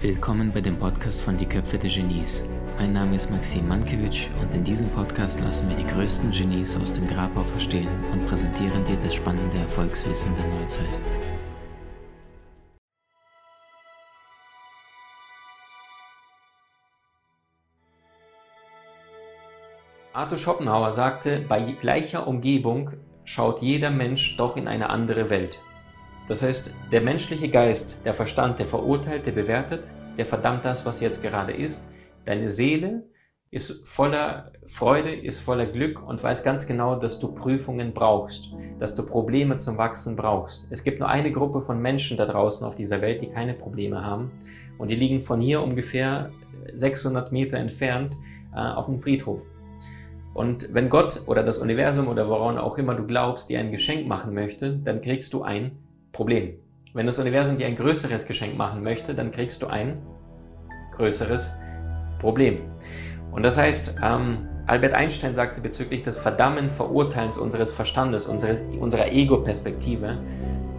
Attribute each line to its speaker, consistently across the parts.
Speaker 1: Willkommen bei dem Podcast von Die Köpfe der Genies. Mein Name ist Maxim Mankewitsch und in diesem Podcast lassen wir die größten Genies aus dem Grabau verstehen und präsentieren dir das spannende Erfolgswissen der Neuzeit.
Speaker 2: Arthur Schopenhauer sagte, bei gleicher Umgebung schaut jeder Mensch doch in eine andere Welt. Das heißt, der menschliche Geist, der Verstand, der verurteilt, der bewertet, der verdammt das, was jetzt gerade ist. Deine Seele ist voller Freude, ist voller Glück und weiß ganz genau, dass du Prüfungen brauchst, dass du Probleme zum Wachsen brauchst. Es gibt nur eine Gruppe von Menschen da draußen auf dieser Welt, die keine Probleme haben und die liegen von hier ungefähr 600 Meter entfernt äh, auf dem Friedhof. Und wenn Gott oder das Universum oder woran auch immer du glaubst, dir ein Geschenk machen möchte, dann kriegst du ein Problem. Wenn das Universum dir ein größeres Geschenk machen möchte, dann kriegst du ein größeres Problem. Und das heißt, ähm, Albert Einstein sagte bezüglich des Verdammen, Verurteilens unseres Verstandes, unseres, unserer Ego-Perspektive,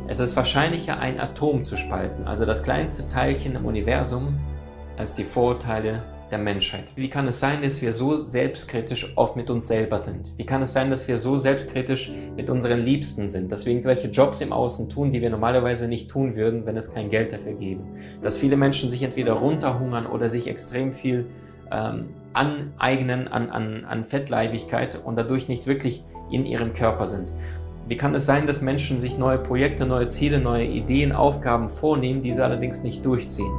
Speaker 2: es ist wahrscheinlicher, ein Atom zu spalten, also das kleinste Teilchen im Universum, als die Vorurteile der Menschheit. Wie kann es sein, dass wir so selbstkritisch oft mit uns selber sind? Wie kann es sein, dass wir so selbstkritisch mit unseren Liebsten sind? Dass wir irgendwelche Jobs im Außen tun, die wir normalerweise nicht tun würden, wenn es kein Geld dafür gäbe? Dass viele Menschen sich entweder runterhungern oder sich extrem viel ähm, aneignen an, an, an Fettleibigkeit und dadurch nicht wirklich in ihrem Körper sind. Wie kann es sein, dass Menschen sich neue Projekte, neue Ziele, neue Ideen, Aufgaben vornehmen, die sie allerdings nicht durchziehen?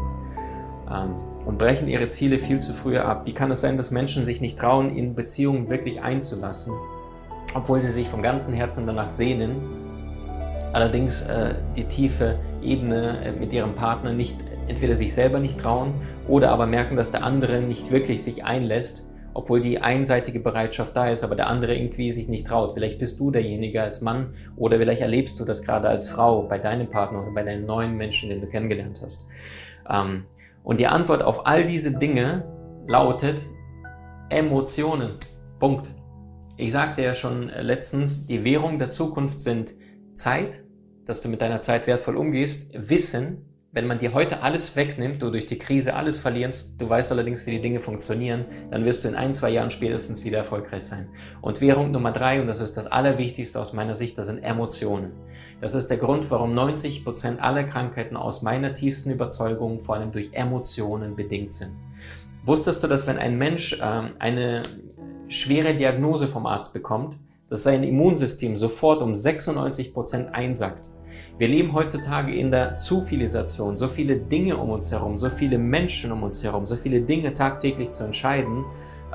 Speaker 2: Und brechen ihre Ziele viel zu früh ab. Wie kann es sein, dass Menschen sich nicht trauen, in Beziehungen wirklich einzulassen, obwohl sie sich vom ganzen Herzen danach sehnen, allerdings äh, die tiefe Ebene äh, mit ihrem Partner nicht entweder sich selber nicht trauen oder aber merken, dass der andere nicht wirklich sich einlässt, obwohl die einseitige Bereitschaft da ist, aber der andere irgendwie sich nicht traut. Vielleicht bist du derjenige als Mann oder vielleicht erlebst du das gerade als Frau bei deinem Partner oder bei deinem neuen Menschen, den du kennengelernt hast. Ähm, und die Antwort auf all diese Dinge lautet Emotionen. Punkt. Ich sagte ja schon letztens, die Währung der Zukunft sind Zeit, dass du mit deiner Zeit wertvoll umgehst, Wissen, wenn man dir heute alles wegnimmt, du durch die Krise alles verlierst, du weißt allerdings, wie die Dinge funktionieren, dann wirst du in ein, zwei Jahren spätestens wieder erfolgreich sein. Und Währung Nummer drei, und das ist das Allerwichtigste aus meiner Sicht, das sind Emotionen. Das ist der Grund, warum 90 Prozent aller Krankheiten aus meiner tiefsten Überzeugung vor allem durch Emotionen bedingt sind. Wusstest du, dass wenn ein Mensch äh, eine schwere Diagnose vom Arzt bekommt, dass sein Immunsystem sofort um 96 Prozent einsackt? Wir leben heutzutage in der Zufilisation, so viele Dinge um uns herum, so viele Menschen um uns herum, so viele Dinge tagtäglich zu entscheiden.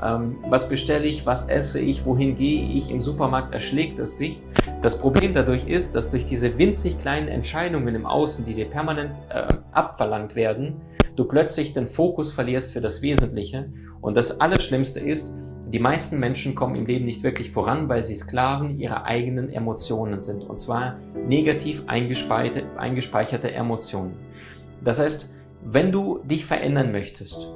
Speaker 2: Ähm, was bestelle ich, was esse ich, wohin gehe ich, im Supermarkt erschlägt es dich. Das Problem dadurch ist, dass durch diese winzig kleinen Entscheidungen im Außen, die dir permanent äh, abverlangt werden, du plötzlich den Fokus verlierst für das Wesentliche. Und das Allerschlimmste ist, die meisten Menschen kommen im Leben nicht wirklich voran, weil sie Sklaven ihrer eigenen Emotionen sind. Und zwar negativ eingespeicherte, Emotionen. Das heißt, wenn du dich verändern möchtest,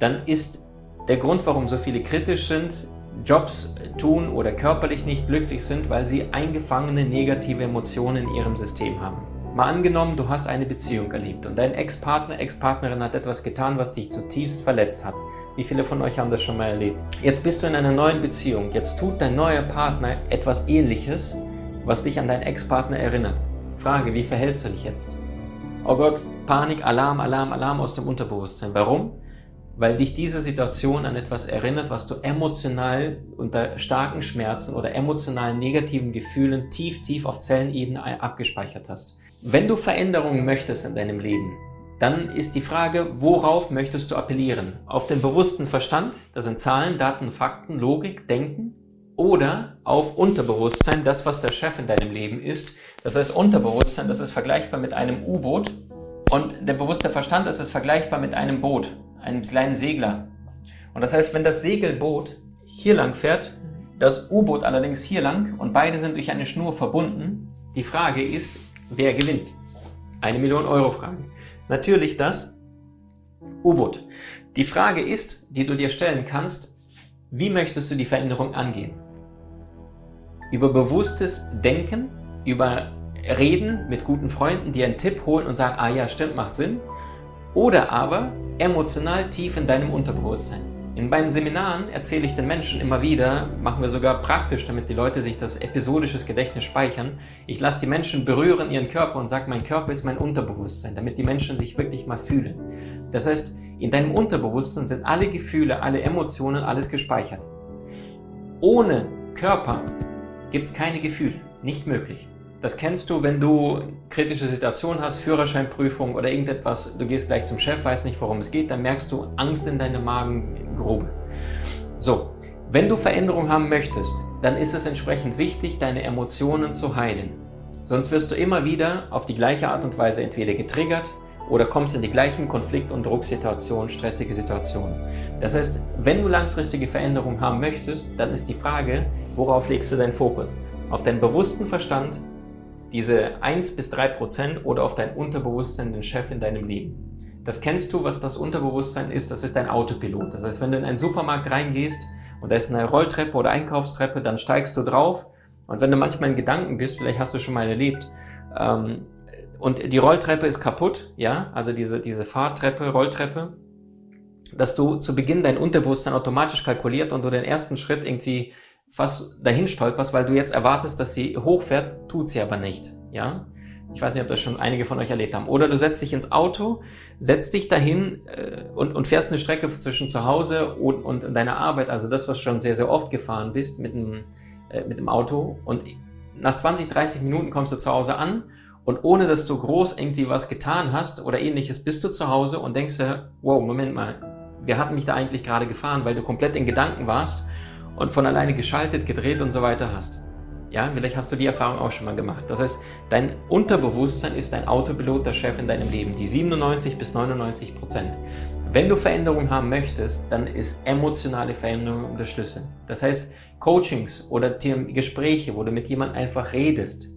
Speaker 2: dann ist der Grund, warum so viele kritisch sind, Jobs tun oder körperlich nicht glücklich sind, weil sie eingefangene negative Emotionen in ihrem System haben. Mal angenommen, du hast eine Beziehung erlebt und dein Ex-Partner, Ex-Partnerin hat etwas getan, was dich zutiefst verletzt hat. Wie viele von euch haben das schon mal erlebt? Jetzt bist du in einer neuen Beziehung. Jetzt tut dein neuer Partner etwas Ähnliches, was dich an deinen Ex-Partner erinnert. Frage, wie verhältst du dich jetzt? Oh Gott, Panik, Alarm, Alarm, Alarm aus dem Unterbewusstsein. Warum? Weil dich diese Situation an etwas erinnert, was du emotional unter starken Schmerzen oder emotionalen negativen Gefühlen tief, tief auf Zellenebene abgespeichert hast. Wenn du Veränderungen möchtest in deinem Leben, dann ist die Frage, worauf möchtest du appellieren? Auf den bewussten Verstand, das sind Zahlen, Daten, Fakten, Logik, Denken, oder auf Unterbewusstsein, das, was der Chef in deinem Leben ist. Das heißt, Unterbewusstsein, das ist vergleichbar mit einem U-Boot und der bewusste Verstand, das ist vergleichbar mit einem Boot, einem kleinen Segler. Und das heißt, wenn das Segelboot hier lang fährt, das U-Boot allerdings hier lang und beide sind durch eine Schnur verbunden, die Frage ist, wer gewinnt? Eine Million Euro Frage. Natürlich das U-Boot. Die Frage ist, die du dir stellen kannst, wie möchtest du die Veränderung angehen? Über bewusstes Denken über Reden mit guten Freunden, die einen Tipp holen und sagen, ah ja, stimmt, macht Sinn. Oder aber emotional tief in deinem Unterbewusstsein. In meinen Seminaren erzähle ich den Menschen immer wieder, machen wir sogar praktisch, damit die Leute sich das episodisches Gedächtnis speichern. Ich lasse die Menschen berühren ihren Körper und sage, mein Körper ist mein Unterbewusstsein, damit die Menschen sich wirklich mal fühlen. Das heißt, in deinem Unterbewusstsein sind alle Gefühle, alle Emotionen, alles gespeichert. Ohne Körper gibt es keine Gefühle. Nicht möglich. Das kennst du, wenn du kritische Situationen hast, Führerscheinprüfung oder irgendetwas, du gehst gleich zum Chef, weißt nicht, worum es geht, dann merkst du Angst in deiner Magengrube. So, wenn du Veränderung haben möchtest, dann ist es entsprechend wichtig, deine Emotionen zu heilen. Sonst wirst du immer wieder auf die gleiche Art und Weise entweder getriggert oder kommst in die gleichen Konflikt- und Drucksituationen, stressige Situationen. Das heißt, wenn du langfristige Veränderung haben möchtest, dann ist die Frage, worauf legst du deinen Fokus? Auf deinen bewussten Verstand diese 1 bis 3 Prozent oder auf dein Unterbewusstsein, den Chef in deinem Leben. Das kennst du, was das Unterbewusstsein ist, das ist dein Autopilot. Das heißt, wenn du in einen Supermarkt reingehst und da ist eine Rolltreppe oder Einkaufstreppe, dann steigst du drauf und wenn du manchmal in Gedanken bist, vielleicht hast du schon mal erlebt, ähm, und die Rolltreppe ist kaputt, ja, also diese, diese Fahrtreppe, Rolltreppe, dass du zu Beginn dein Unterbewusstsein automatisch kalkuliert und du den ersten Schritt irgendwie fast dahin stolperst, weil du jetzt erwartest, dass sie hochfährt, tut sie aber nicht. Ja? Ich weiß nicht, ob das schon einige von euch erlebt haben. Oder du setzt dich ins Auto, setzt dich dahin äh, und, und fährst eine Strecke zwischen zu Hause und, und deiner Arbeit, also das, was schon sehr, sehr oft gefahren bist mit dem, äh, mit dem Auto. Und nach 20, 30 Minuten kommst du zu Hause an und ohne dass du groß irgendwie was getan hast oder ähnliches, bist du zu Hause und denkst dir, wow, Moment mal, wir hatten mich da eigentlich gerade gefahren, weil du komplett in Gedanken warst und von alleine geschaltet, gedreht und so weiter hast. Ja, vielleicht hast du die Erfahrung auch schon mal gemacht. Das heißt, dein Unterbewusstsein ist dein Autopilot, der Chef in deinem Leben, die 97 bis 99 Prozent. Wenn du Veränderung haben möchtest, dann ist emotionale Veränderung der Schlüssel. Das heißt, Coachings oder Gespräche, wo du mit jemandem einfach redest,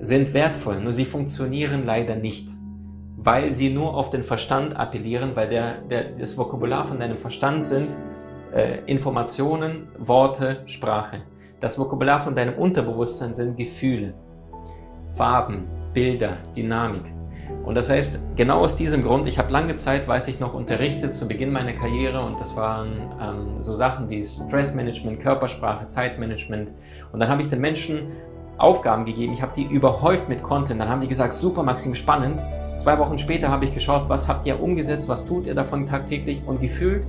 Speaker 2: sind wertvoll, nur sie funktionieren leider nicht, weil sie nur auf den Verstand appellieren, weil der, der, das Vokabular von deinem Verstand sind äh, Informationen, Worte, Sprache. Das Vokabular von deinem Unterbewusstsein sind Gefühle, Farben, Bilder, Dynamik. Und das heißt, genau aus diesem Grund, ich habe lange Zeit, weiß ich noch, unterrichtet zu Beginn meiner Karriere und das waren ähm, so Sachen wie Stressmanagement, Körpersprache, Zeitmanagement. Und dann habe ich den Menschen Aufgaben gegeben, ich habe die überhäuft mit Content. Dann haben die gesagt, super Maxim, spannend. Zwei Wochen später habe ich geschaut, was habt ihr umgesetzt, was tut ihr davon tagtäglich und gefühlt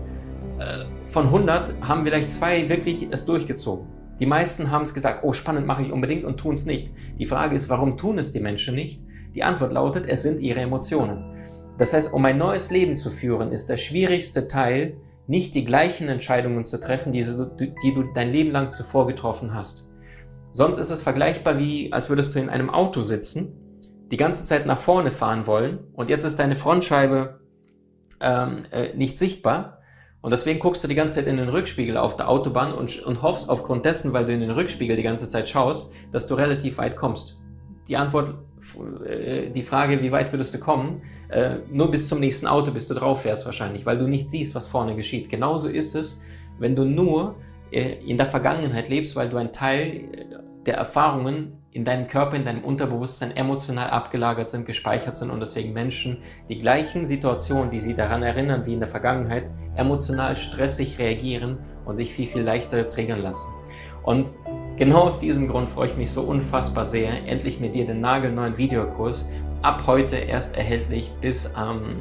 Speaker 2: äh, von 100 haben vielleicht zwei wirklich es durchgezogen. Die meisten haben es gesagt, oh spannend, mache ich unbedingt und tun es nicht. Die Frage ist, warum tun es die Menschen nicht? Die Antwort lautet, es sind ihre Emotionen. Das heißt, um ein neues Leben zu führen, ist der schwierigste Teil, nicht die gleichen Entscheidungen zu treffen, die du, die du dein Leben lang zuvor getroffen hast. Sonst ist es vergleichbar wie, als würdest du in einem Auto sitzen, die ganze Zeit nach vorne fahren wollen und jetzt ist deine Frontscheibe ähm, äh, nicht sichtbar und deswegen guckst du die ganze Zeit in den Rückspiegel auf der Autobahn und, und hoffst aufgrund dessen, weil du in den Rückspiegel die ganze Zeit schaust, dass du relativ weit kommst. Die Antwort, äh, die Frage, wie weit würdest du kommen, äh, nur bis zum nächsten Auto, bis du drauf fährst wahrscheinlich, weil du nicht siehst, was vorne geschieht. Genauso ist es, wenn du nur äh, in der Vergangenheit lebst, weil du ein Teil der Erfahrungen in deinem Körper, in deinem Unterbewusstsein emotional abgelagert sind, gespeichert sind und deswegen Menschen die gleichen Situationen, die sie daran erinnern wie in der Vergangenheit, emotional stressig reagieren und sich viel, viel leichter triggern lassen. Und genau aus diesem Grund freue ich mich so unfassbar sehr, endlich mit dir den nagelneuen Videokurs ab heute erst erhältlich bis am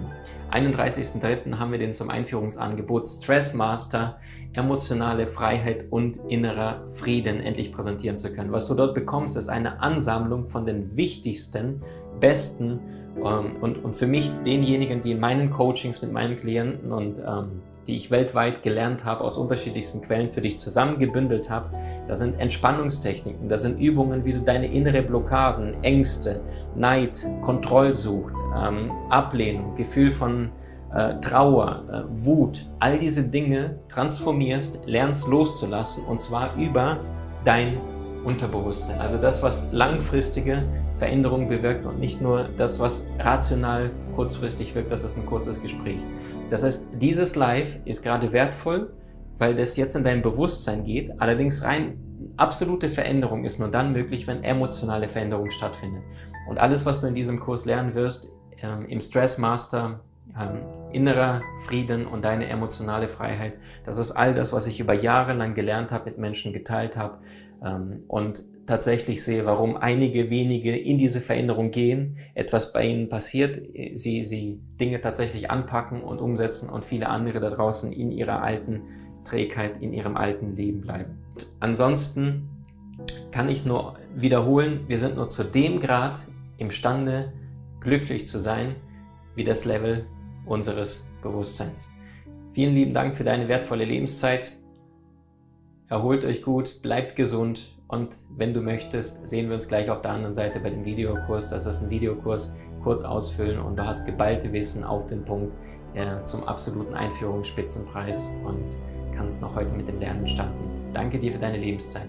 Speaker 2: 31.03. haben wir den zum Einführungsangebot Stress Master emotionale Freiheit und innerer Frieden endlich präsentieren zu können. Was du dort bekommst, ist eine Ansammlung von den wichtigsten, besten ähm, und, und für mich denjenigen, die in meinen Coachings mit meinen Klienten und ähm, die ich weltweit gelernt habe, aus unterschiedlichsten Quellen für dich zusammengebündelt habe. Da sind Entspannungstechniken, da sind Übungen, wie du deine innere Blockaden, Ängste, Neid, Kontrollsucht, ähm, Ablehnung, Gefühl von äh, Trauer, äh, Wut, all diese Dinge transformierst, lernst loszulassen und zwar über dein Unterbewusstsein. Also das, was langfristige Veränderungen bewirkt und nicht nur das, was rational kurzfristig wirkt, das ist ein kurzes Gespräch. Das heißt, dieses Live ist gerade wertvoll, weil das jetzt in dein Bewusstsein geht, allerdings rein absolute Veränderung ist nur dann möglich, wenn emotionale Veränderung stattfindet. Und alles, was du in diesem Kurs lernen wirst, ähm, im Stress Master, ähm, innerer Frieden und deine emotionale Freiheit, das ist all das, was ich über Jahre lang gelernt habe, mit Menschen geteilt habe ähm, und tatsächlich sehe, warum einige wenige in diese Veränderung gehen, etwas bei ihnen passiert, sie, sie Dinge tatsächlich anpacken und umsetzen und viele andere da draußen in ihrer alten Trägheit, in ihrem alten Leben bleiben. Und ansonsten kann ich nur wiederholen, wir sind nur zu dem Grad imstande, glücklich zu sein, wie das Level unseres Bewusstseins. Vielen lieben Dank für deine wertvolle Lebenszeit. Erholt euch gut, bleibt gesund und wenn du möchtest, sehen wir uns gleich auf der anderen Seite bei dem Videokurs. Das ist ein Videokurs, kurz ausfüllen und du hast geballte Wissen auf den Punkt äh, zum absoluten Einführungsspitzenpreis und kannst noch heute mit dem Lernen starten. Danke dir für deine Lebenszeit.